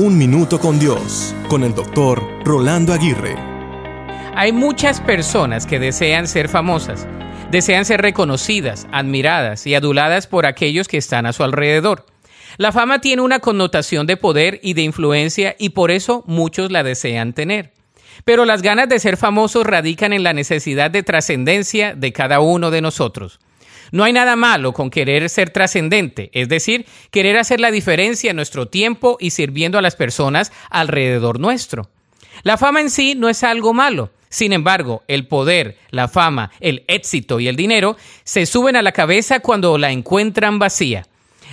Un Minuto con Dios, con el doctor Rolando Aguirre. Hay muchas personas que desean ser famosas, desean ser reconocidas, admiradas y aduladas por aquellos que están a su alrededor. La fama tiene una connotación de poder y de influencia y por eso muchos la desean tener. Pero las ganas de ser famosos radican en la necesidad de trascendencia de cada uno de nosotros. No hay nada malo con querer ser trascendente, es decir, querer hacer la diferencia en nuestro tiempo y sirviendo a las personas alrededor nuestro. La fama en sí no es algo malo. Sin embargo, el poder, la fama, el éxito y el dinero se suben a la cabeza cuando la encuentran vacía.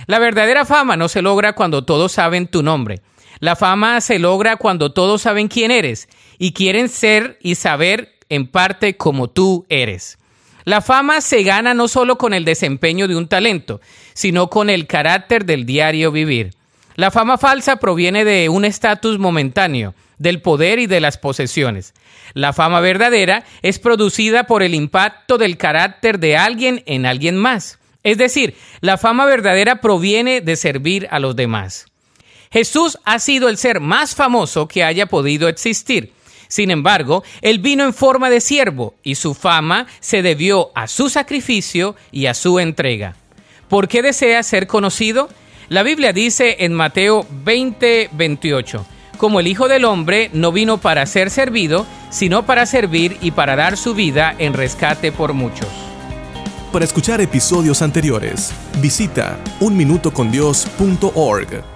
La verdadera fama no se logra cuando todos saben tu nombre. La fama se logra cuando todos saben quién eres y quieren ser y saber en parte como tú eres. La fama se gana no solo con el desempeño de un talento, sino con el carácter del diario vivir. La fama falsa proviene de un estatus momentáneo, del poder y de las posesiones. La fama verdadera es producida por el impacto del carácter de alguien en alguien más. Es decir, la fama verdadera proviene de servir a los demás. Jesús ha sido el ser más famoso que haya podido existir. Sin embargo, él vino en forma de siervo y su fama se debió a su sacrificio y a su entrega. ¿Por qué desea ser conocido? La Biblia dice en Mateo 20, 28, como el Hijo del Hombre no vino para ser servido, sino para servir y para dar su vida en rescate por muchos. Para escuchar episodios anteriores, visita unminutocondios.org.